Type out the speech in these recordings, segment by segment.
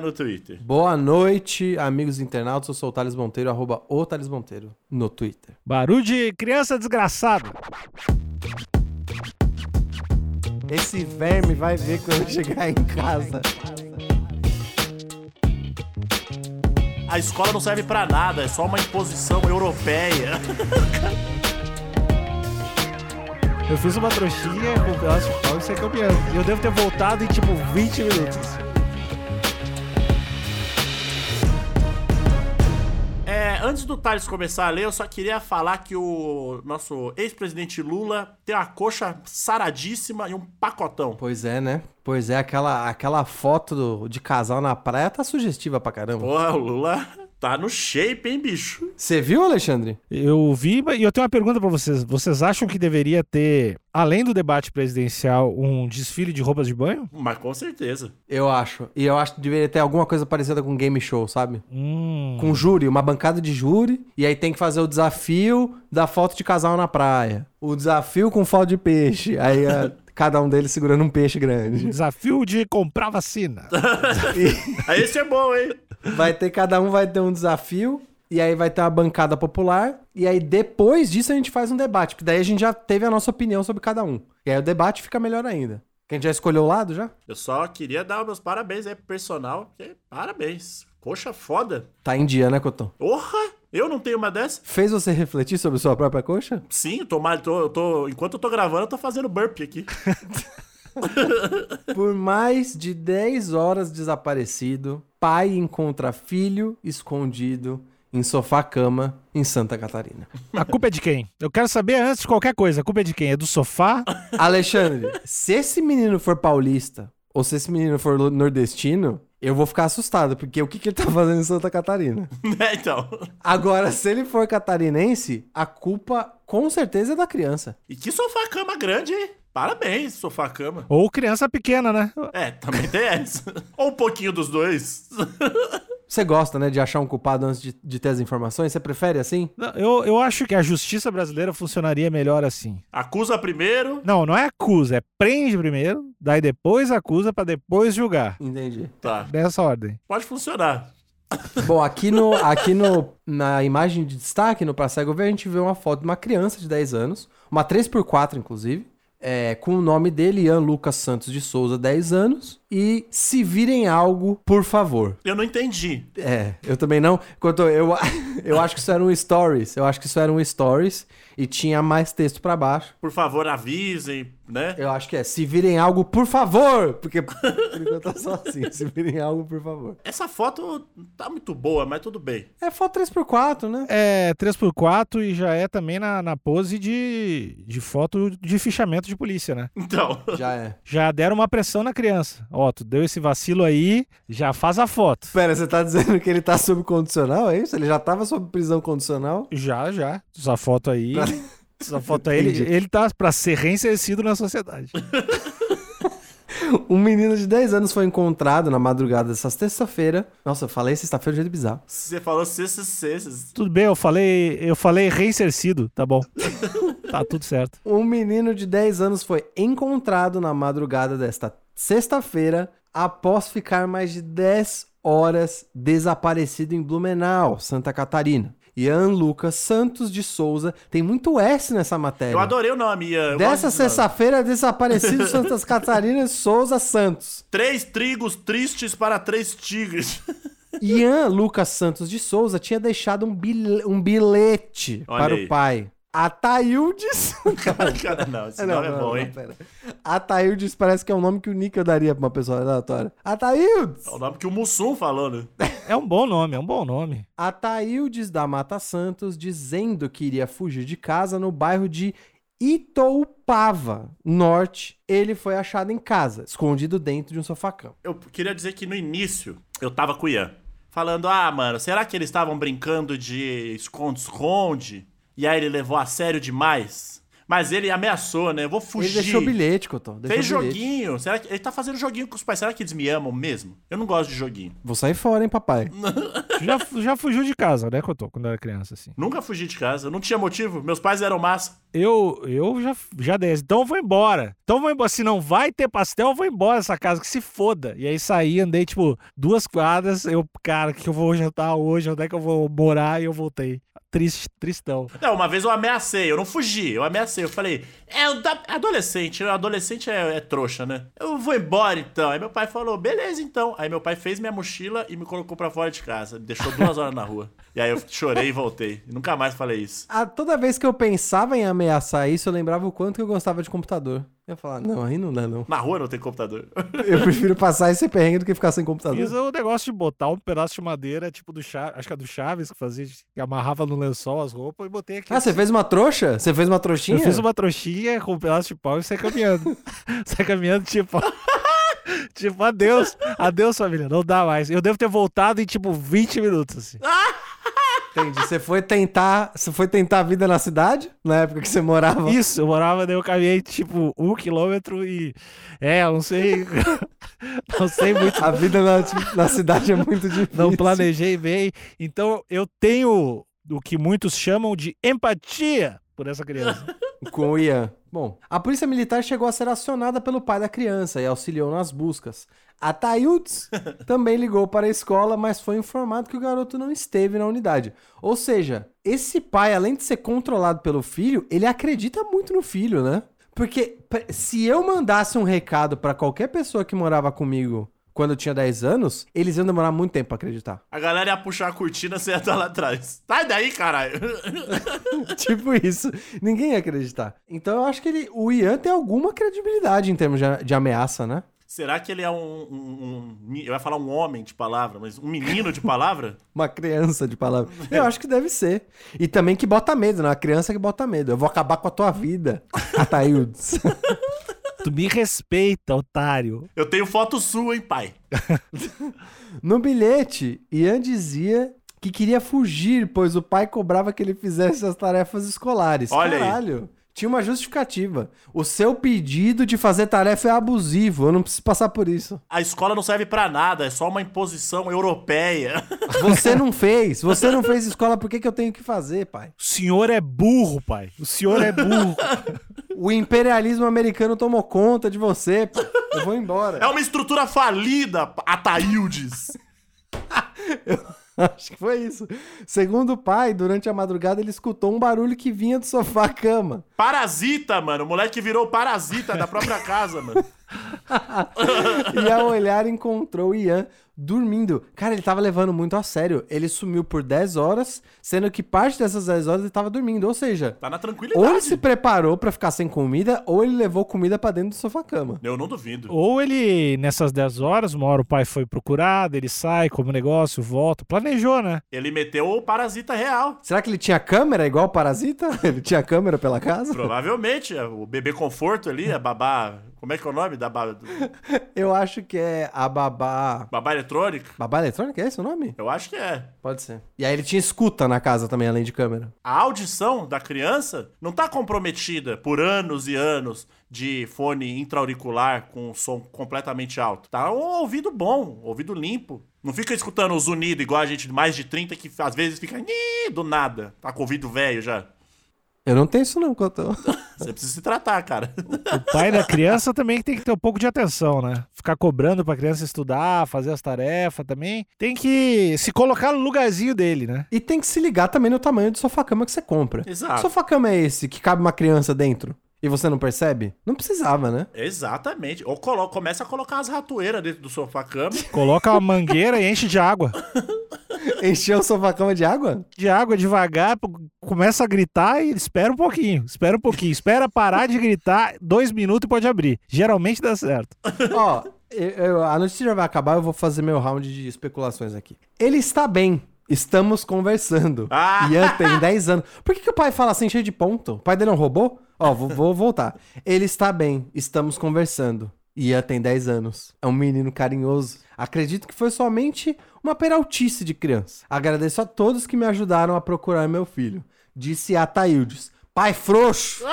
no Twitter. Boa noite, amigos internautas. Eu sou o Thales Monteiro, arroba o Thales Monteiro no Twitter. Barulho de criança desgraçada. Esse verme vai ver quando chegar em casa. A escola não serve pra nada, é só uma imposição europeia. Eu fiz uma trouxinha com um pedaço de pau e saí caminhando. E eu devo ter voltado em tipo 20 minutos. Antes do Thales começar a ler, eu só queria falar que o nosso ex-presidente Lula tem uma coxa saradíssima e um pacotão. Pois é, né? Pois é, aquela, aquela foto do- de casal na praia tá sugestiva pra caramba. Porra, o Lula tá no shape, hein, bicho? Você viu, Alexandre? Eu vi e eu tenho uma pergunta pra vocês. Vocês acham que deveria ter, além do debate presidencial, um desfile de roupas de banho? Mas com certeza. Eu acho. E eu acho que deveria ter alguma coisa parecida com game show, sabe? Hum. Com júri, uma bancada de júri. E aí tem que fazer o desafio da foto de casal na praia. O desafio com foto de peixe. Aí a- cada um deles segurando um peixe grande. Desafio de comprar vacina. Aí esse é bom, hein? Vai ter, cada um vai ter um desafio. E aí vai ter uma bancada popular. E aí depois disso a gente faz um debate. Porque daí a gente já teve a nossa opinião sobre cada um. E aí o debate fica melhor ainda. Que a gente já escolheu o lado já? Eu só queria dar meus parabéns aí pro personal, porque parabéns. Coxa foda. Tá em dia, né, Cotão? Porra! Eu não tenho uma dessa? Fez você refletir sobre sua própria coxa? Sim, eu tô, mal- tô, eu tô, enquanto eu tô gravando, eu tô fazendo burp aqui. Por mais de 10 horas desaparecido, pai encontra filho escondido em sofá-cama em Santa Catarina. A culpa é de quem? Eu quero saber antes de qualquer coisa. A culpa é de quem? É do sofá? Alexandre, se esse menino for paulista ou se esse menino for nordestino, eu vou ficar assustado, porque o que, que ele tá fazendo em Santa Catarina? né, então. Agora, se ele for catarinense, a culpa com certeza é da criança. E que sofá-cama grande, hein? Parabéns, sofá-cama. Ou criança pequena, né? É, também tem essa. Ou um pouquinho dos dois. Você gosta, né, de achar um culpado antes de, de ter as informações? Você prefere assim? Não, Eu, eu acho que a justiça brasileira funcionaria melhor assim. Acusa primeiro. Não, não é acusa, é prende primeiro, daí depois acusa pra depois julgar. Entendi. Tá, Dessa ordem. pode funcionar. Bom, aqui, no, aqui no, na imagem de destaque, no Pra Cego Ver, a gente vê uma foto de uma criança de 10 anos, uma 3x4, inclusive, é, com o nome dele, Ian Lucas Santos de Souza, 10 anos, e se virem algo, por favor. Eu não entendi. É, eu também não. Enquanto eu, eu acho que isso era um stories, eu acho que isso era um stories, e tinha mais texto pra baixo. Por favor, avisem, né? Eu acho que é, se virem algo, por favor! Porque por enquanto é só assim, se virem algo, por favor. Essa foto tá muito boa, mas tudo bem. É foto 3x4, né? É 3x4 e já é também na, na pose de, de foto de fichamento de polícia, né? Então, Já é. Já deram uma pressão na criança. Ó, tu deu esse vacilo aí, já faz a foto. Pera, você tá dizendo que ele tá sob condicional, é isso? Ele já tava sob prisão condicional? Já, já. Essa foto aí. foto aí, ele, ele tá pra ser reinsercido na sociedade. Um menino de 10 anos foi encontrado na madrugada dessa terça-feira. Nossa, eu falei sexta-feira de jeito bizarro. você falou cesses. Tudo bem, eu falei, eu falei reinsercido, tá bom. tá tudo certo. Um menino de 10 anos foi encontrado na madrugada desta sexta-feira após ficar mais de 10 horas desaparecido em Blumenau, Santa Catarina. Ian Lucas Santos de Souza. Tem muito S nessa matéria. Eu adorei o nome, Ian. Eu Dessa sexta-feira, desaparecido Santa Catarina Souza Santos. Três trigos tristes para três tigres. Ian Lucas Santos de Souza tinha deixado um, bil- um bilhete para aí. o pai. Ataildes. Cara, não, esse Não, nome é não, bom, não, hein? pera. Ataildes parece que é um nome que o Nick eu daria pra uma pessoa aleatória. Ataildes! É o nome que o Mussum falou, né? É um bom nome, é um bom nome. Ataildes da Mata Santos dizendo que iria fugir de casa no bairro de Itoupava, norte. Ele foi achado em casa, escondido dentro de um sofá-cama. Eu queria dizer que no início eu tava com o Ian. falando: ah, mano, será que eles estavam brincando de esconde-esconde? E aí ele levou a sério demais? Mas ele ameaçou, né? Eu vou fugir. Ele deixou bilhete, Cotô. deixou Fez bilhete. joguinho. Será que ele tá fazendo joguinho com os pais? Será que eles me amam mesmo? Eu não gosto de joguinho. Vou sair fora, hein, papai. Já, já fugiu de casa, né, Cotô, quando eu era criança, assim. Nunca fugi de casa. Não tinha motivo. Meus pais eram massa. Eu, eu já, já dei. Então eu vou embora. Então eu vou embora. Se não vai ter pastel, eu vou embora dessa casa, que se foda. E aí saí, andei, tipo, duas quadras. Eu, cara, o que eu vou jantar hoje? Onde é que eu vou morar? E eu voltei. Triste, tristão. Não, uma vez eu ameacei. Eu não fugi. Eu ameacei. Eu falei, é o da- adolescente. Adolescente é, é trouxa, né? Eu vou embora então. Aí meu pai falou, beleza então. Aí meu pai fez minha mochila e me colocou pra fora de casa. Me deixou duas horas na rua. E aí eu chorei e voltei. E nunca mais falei isso. Ah, toda vez que eu pensava em ameaçar isso, eu lembrava o quanto que eu gostava de computador. Eu ia falar, não, aí não dá, não. Na rua não tem computador. Eu prefiro passar esse perrengue do que ficar sem computador. Fiz o negócio de botar um pedaço de madeira, tipo do Chaves, acho que é do Chaves, que fazia, que amarrava no lençol as roupas e botei aqui. Ah, você fez uma trouxa? Você fez uma trouxinha? Eu fiz uma trouxinha com um pedaço de pau e saí caminhando. saí caminhando, tipo. tipo, adeus. Adeus, família. Não dá mais. Eu devo ter voltado em, tipo, 20 minutos, assim. Entendi. Você foi tentar. Você foi tentar a vida na cidade? Na época que você morava? Isso, eu morava, daí eu caminhei, tipo, um quilômetro e. É, eu não sei. não sei muito. A vida na, na cidade é muito difícil. Não planejei bem. Então, eu tenho o que muitos chamam de empatia por essa criança. Com o Ian. Bom, a polícia militar chegou a ser acionada pelo pai da criança e auxiliou nas buscas. A Tayuts também ligou para a escola, mas foi informado que o garoto não esteve na unidade. Ou seja, esse pai, além de ser controlado pelo filho, ele acredita muito no filho, né? Porque se eu mandasse um recado para qualquer pessoa que morava comigo quando eu tinha 10 anos, eles iam demorar muito tempo pra acreditar. A galera ia puxar a cortina, você ia estar lá atrás. Sai daí, caralho. tipo isso. Ninguém ia acreditar. Então eu acho que ele, o Ian tem alguma credibilidade em termos de, de ameaça, né? Será que ele é um, um, um- Eu ia falar um homem de palavra, mas um menino de palavra? Uma criança de palavra. Eu acho que deve ser. E também que bota medo, né? Uma criança que bota medo. Eu vou acabar com a tua vida, Ataildes. tu me respeita, otário. Eu tenho foto sua, hein, pai? No bilhete, Ian dizia que queria fugir, pois o pai cobrava que ele fizesse as tarefas escolares. Olha aí. Tinha uma justificativa. O seu pedido de fazer tarefa é abusivo. Eu não preciso passar por isso. A escola não serve pra nada, é só uma imposição europeia. Você não fez. Você não fez escola, por que, que eu tenho que fazer, pai? O senhor é burro, pai. O senhor é burro. O imperialismo americano tomou conta de você, pai. Eu vou embora. É uma estrutura falida, Ataildes. Acho que foi isso. Segundo o pai, durante a madrugada ele escutou um barulho que vinha do sofá-cama. Parasita, mano. O moleque virou parasita da própria casa, mano. E ao olhar encontrou Ian dormindo. Cara, ele tava levando muito a sério. Ele sumiu por 10 horas, sendo que parte dessas 10 horas ele tava dormindo. Ou seja, Tá na ou tranquilidade. ele se preparou pra ficar sem comida, ou ele levou comida pra dentro do sofá-cama. Eu não duvido. Ou ele, nessas 10 horas, uma hora o pai foi procurado, ele sai como negócio, volta. Planejou, né? Ele meteu o parasita real. Será que ele tinha câmera igual o Parasita? Ele tinha câmera pela casa? Provavelmente. é, O bebê conforto ali, a babá. Como é que é o nome da babá? Eu acho que é a babá. Babá eletrônica? Babá eletrônica é esse o nome? Eu acho que é. Pode ser. E aí ele tinha escuta na casa também, além de câmera. A audição da criança não tá comprometida por anos e anos de fone intra-auricular com som completamente alto. Tá um ouvido bom, ouvido limpo. Não fica escutando os unidos igual a gente de mais de 30 que às vezes fica do nada. Tá com ouvido velho já. Eu não tenho isso não, Cotão. Você precisa se tratar, cara. O pai da criança também tem que ter um pouco de atenção, né? Ficar cobrando pra criança estudar, fazer as tarefas também. Tem que se colocar no lugarzinho dele, né? E tem que se ligar também no tamanho do sofá-cama que você compra. Exato. Que sofá-cama é esse que cabe uma criança dentro? E você não percebe? Não precisava, né? Exatamente. Ou colo- começa a colocar as ratoeiras dentro do sofá-cama. Coloca uma mangueira e enche de água. Encheu o sofá-cama de água? De água devagar, começa a gritar e espera um pouquinho. Espera um pouquinho. Espera parar de gritar, dois minutos e pode abrir. Geralmente dá certo. Ó, eu- eu- a notícia já vai acabar, eu vou fazer meu round de especulações aqui. Ele está bem. Estamos conversando. Ah! Ian tem 10 anos. Por que, que o pai fala assim, cheio de ponto? O pai dele é um robô? Ó, vou, vou voltar. Ele está bem. Estamos conversando. Ian tem 10 anos. É um menino carinhoso. Acredito que foi somente uma peraltice de criança. Agradeço a todos que me ajudaram a procurar meu filho. Disse Ataildes. Pai frouxo!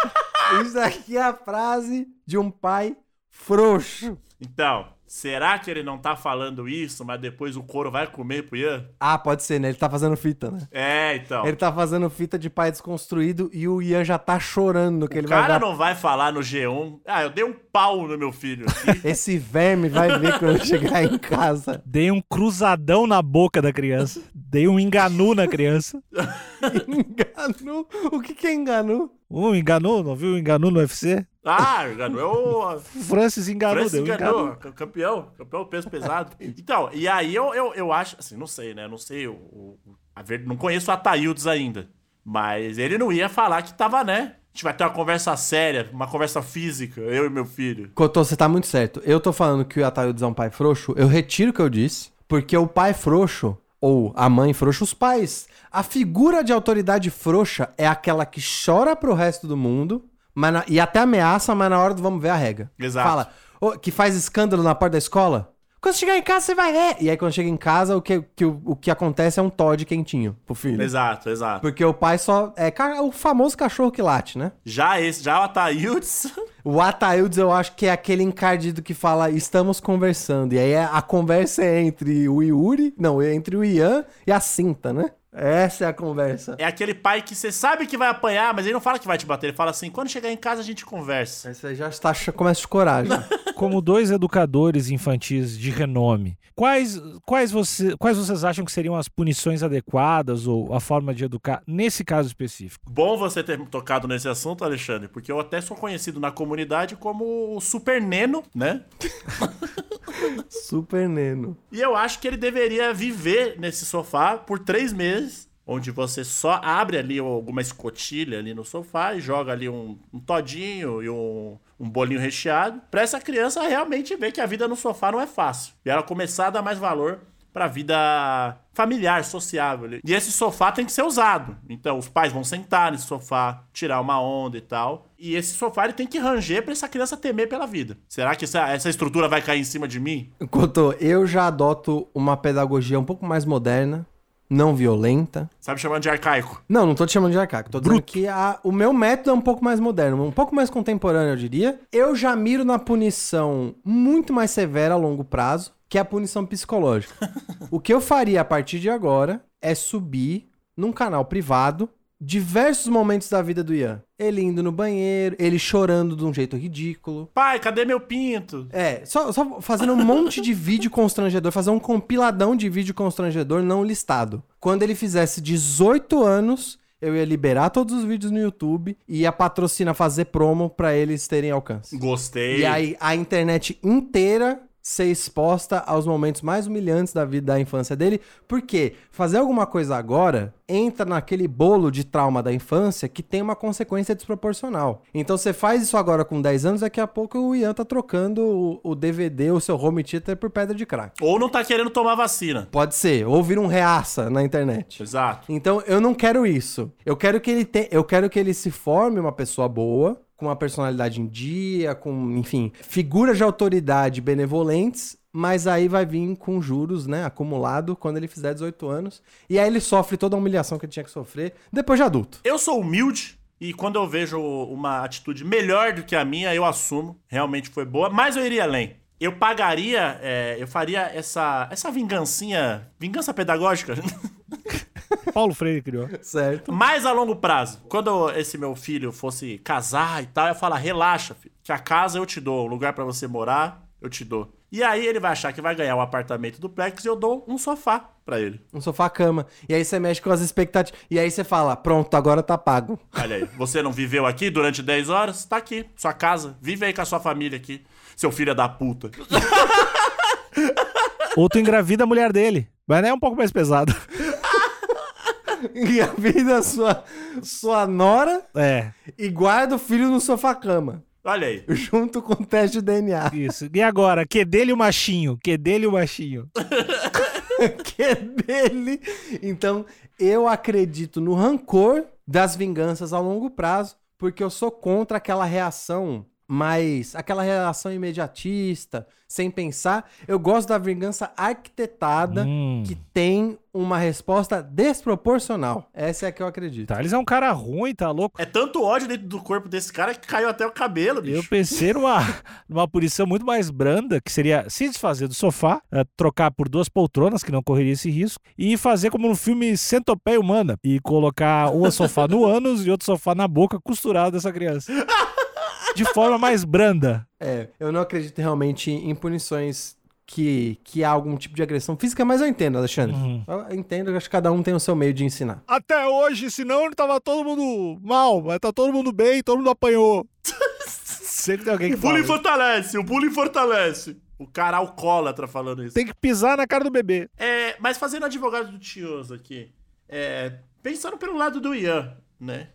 Isso aqui é a frase de um pai frouxo. Então, será que ele não tá falando isso, mas depois o couro vai comer pro Ian? Ah, pode ser, né? Ele tá fazendo fita, né? É, então. Ele tá fazendo fita de pai desconstruído e o Ian já tá chorando que ele O vai cara dar... não vai falar no G1. Ah, eu dei um pau no meu filho. Esse verme vai ver quando chegar em casa. Dei um cruzadão na boca da criança. Dei um enganu na criança. Enganou? O que que é enganou? Um enganu, não viu o enganu no UFC? Ah, enganou. É o Francis enganou, Francis enganou. enganu. ca- Campeão. Campeão peso pesado. Então, e aí eu, eu, eu acho, assim, não sei, né? Não sei. O, o- a ver, não conheço o Ataildes ainda. Mas ele não ia falar que tava, né? A gente vai ter uma conversa séria, uma conversa física, eu e meu filho. Cotô, você tá muito certo. Eu tô falando que o Ataildes é um pai frouxo, eu retiro o que eu disse, porque o pai frouxo, ou a mãe frouxa, os pais, a figura de autoridade frouxa é aquela que chora pro resto do mundo, mas na- e até ameaça, mas na hora do vamos ver a regra. Exato. Fala, "Ô, que faz escândalo na porta da escola. Quando chegar em casa, você vai ver. E aí, quando chega em casa, o que, que- o, o que acontece é um Todd quentinho pro filho. Exato, exato. Porque o pai só. É o famoso cachorro que late, né? Já esse, já o Ataildes. O Ataildes eu acho que é aquele encardido que fala estamos conversando. E aí é- a conversa é entre o Yuri, não, é entre o Ian e a Cinta, né? Essa é a conversa. É aquele pai que você sabe que vai apanhar, mas ele não fala que vai te bater. Ele fala assim: quando chegar em casa a gente conversa. Aí você já está, começa a escorar já. Como dois educadores infantis de renome, quais, quais, você, quais vocês acham que seriam as punições adequadas ou a forma de educar nesse caso específico? Bom você ter tocado nesse assunto, Alexandre, porque eu até sou conhecido na comunidade como o Super Neno, né? Super Neno. E eu acho que ele deveria viver nesse sofá por três meses, onde você só abre ali alguma escotilha ali no sofá e joga ali um, um todinho e um, um bolinho recheado, pra essa criança realmente ver que a vida no sofá não é fácil. E ela começar a dar mais valor pra vida familiar, sociável. E esse sofá tem que ser usado. Então os pais vão sentar nesse sofá, tirar uma onda e tal. E esse sofá ele tem que ranger pra essa criança temer pela vida. Será que essa, essa estrutura vai cair em cima de mim? Enquanto eu já adoto uma pedagogia um pouco mais moderna, não violenta. Sabe chamando de arcaico? Não, não tô te chamando de arcaico. Tô dizendo que a- o meu método é um pouco mais moderno, um pouco mais contemporâneo, eu diria. Eu já miro na punição muito mais severa a longo prazo, que é a punição psicológica. o que eu faria a partir de agora é subir num canal privado diversos momentos da vida do Ian. Ele indo no banheiro, ele chorando de um jeito ridículo. Pai, cadê meu pinto? É, só, só fazendo um monte de vídeo constrangedor, fazer um compiladão de vídeo constrangedor não listado. Quando ele fizesse 18 anos, eu ia liberar todos os vídeos no YouTube e ia patrocinar, fazer promo pra eles terem alcance. Gostei. E aí a internet inteira ser exposta aos momentos mais humilhantes da vida da infância dele, porque fazer alguma coisa agora entra naquele bolo de trauma da infância que tem uma consequência desproporcional. Então você faz isso agora com 10 anos, daqui a pouco o Ian tá trocando o, o DVD, o seu home theater por pedra de crack. Ou não tá querendo tomar vacina. Pode ser, ou vira um reaça na internet. Exato. Então eu não quero isso. Eu quero que ele te... eu quero que ele se forme uma pessoa boa, com uma personalidade em dia, com, enfim, figuras de autoridade benevolentes, mas aí vai vir com juros, né, acumulado quando ele fizer 18 anos, e aí ele sofre toda a humilhação que ele tinha que sofrer depois de adulto. Eu sou humilde e quando eu vejo uma atitude melhor do que a minha, eu assumo. Realmente foi boa, mas eu iria além. Eu pagaria, é, eu faria essa, essa vingancinha, vingança pedagógica, Paulo Freire criou. Certo? mais a longo prazo. Quando esse meu filho fosse casar e tal, eu ia falar: relaxa, filho, que a casa eu te dou, o lugar pra você morar, eu te dou. E aí ele vai achar que vai ganhar o apartamento duplex e eu dou um sofá pra ele. Um sofá-cama. E aí você mexe com as expectativas. E aí você fala, pronto, agora tá pago. Olha aí, você não viveu aqui durante 10 horas? Tá aqui, sua casa. Vive aí com a sua família aqui. Seu filho é da puta. Ou tu engravida a mulher dele. Mas é um pouco mais pesado. E a vida sua, sua nora É, e guarda o filho no sofá-cama. Olha aí. Junto com o teste de DNA. isso. E agora? Que dele o machinho? Que dele o machinho? que é dele. Então, eu acredito no rancor das vinganças a longo prazo, porque eu sou contra aquela reação mais aquela relação imediatista, sem pensar. Eu gosto da vingança arquitetada Hum. que tem uma resposta desproporcional. Essa é a que eu acredito. Thales é um cara ruim, tá louco? É tanto ódio dentro do corpo desse cara que caiu até o cabelo, bicho. Eu pensei numa, numa punição muito mais branda, que seria se desfazer do sofá, eh, trocar por duas poltronas, que não correria esse risco, e fazer como no filme Centopeia Humana, e colocar um sofá no ânus e outro sofá na boca, costurado dessa criança. De forma mais branda. É, eu não acredito realmente em punições que, que há algum tipo de agressão física, mas eu entendo, Alexandre. Uhum. Eu entendo, eu acho que cada um tem o seu meio de ensinar. Até hoje, senão tava todo mundo mal, mas tá todo mundo bem, todo mundo apanhou. Sempre tem alguém que O bullying fortalece, o bullying fortalece. O cara alcoólatra falando isso. Tem que pisar na cara do bebê. É, mas fazendo advogado do Tioso aqui, é, pensando pelo lado do Ian, né?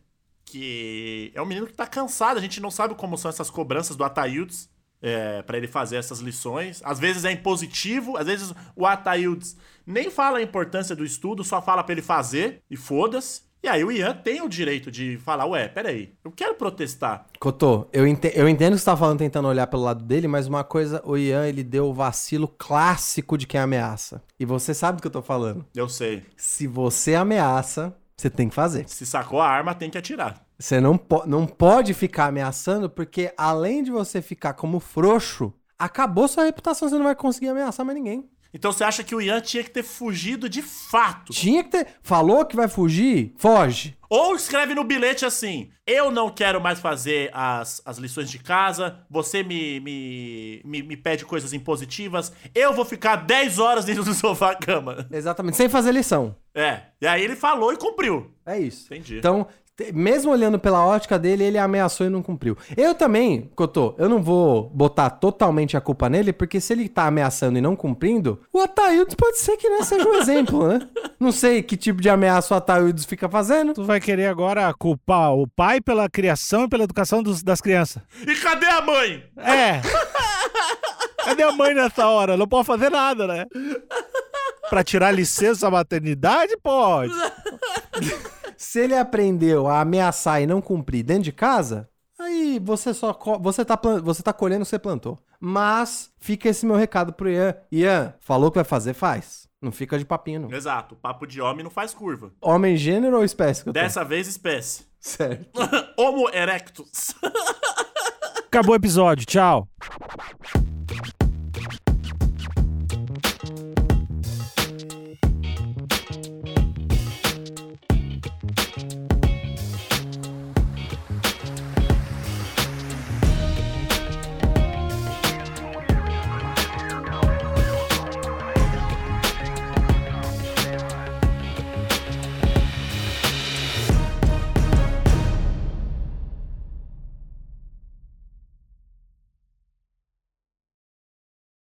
Que é um menino que tá cansado, a gente não sabe como são essas cobranças do Ataildes é, para ele fazer essas lições. Às vezes é impositivo, às vezes o Ataildes nem fala a importância do estudo, só fala pra ele fazer e foda-se. E aí o Ian tem o direito de falar, ué, peraí, eu quero protestar. Cotô, eu, ente- eu entendo que você tá falando tentando olhar pelo lado dele, mas uma coisa, o Ian, ele deu o vacilo clássico de quem ameaça. E você sabe do que eu tô falando. Eu sei. Se você ameaça, você tem que fazer. Se sacou a arma, tem que atirar. Você não, po- não pode ficar ameaçando, porque além de você ficar como frouxo, acabou sua reputação, você não vai conseguir ameaçar mais ninguém. Então você acha que o Ian tinha que ter fugido de fato? Tinha que ter. Falou que vai fugir? Foge. Ou escreve no bilhete assim: Eu não quero mais fazer as, as lições de casa, você me, me, me, me pede coisas impositivas, eu vou ficar 10 horas dentro do sofá-cama. Exatamente, sem fazer lição. É, e aí ele falou e cumpriu. É isso. Entendi. Então, mesmo olhando pela ótica dele, ele ameaçou e não cumpriu. Eu também, Cotô, eu não vou botar totalmente a culpa nele, porque se ele tá ameaçando e não cumprindo, o Ataildes pode ser que não seja um exemplo, né? Não sei que tipo de ameaça o Ataildes fica fazendo. Tu vai querer agora culpar o pai pela criação e pela educação dos- das crianças. E cadê a mãe? É. Cadê a mãe nessa hora? Não pode fazer nada, né? Pra tirar licença maternidade, pode. Se ele aprendeu a ameaçar e não cumprir dentro de casa, aí você só você tá você tá colhendo o que você plantou. Mas fica esse meu recado pro Ian. Ian, falou que vai fazer, faz. Não fica de papinho não. Exato, papo de homem não faz curva. Homem gênero ou espécie que eu tô? Dessa vez, espécie. Certo. Homo erectus. Acabou o episódio. Tchau.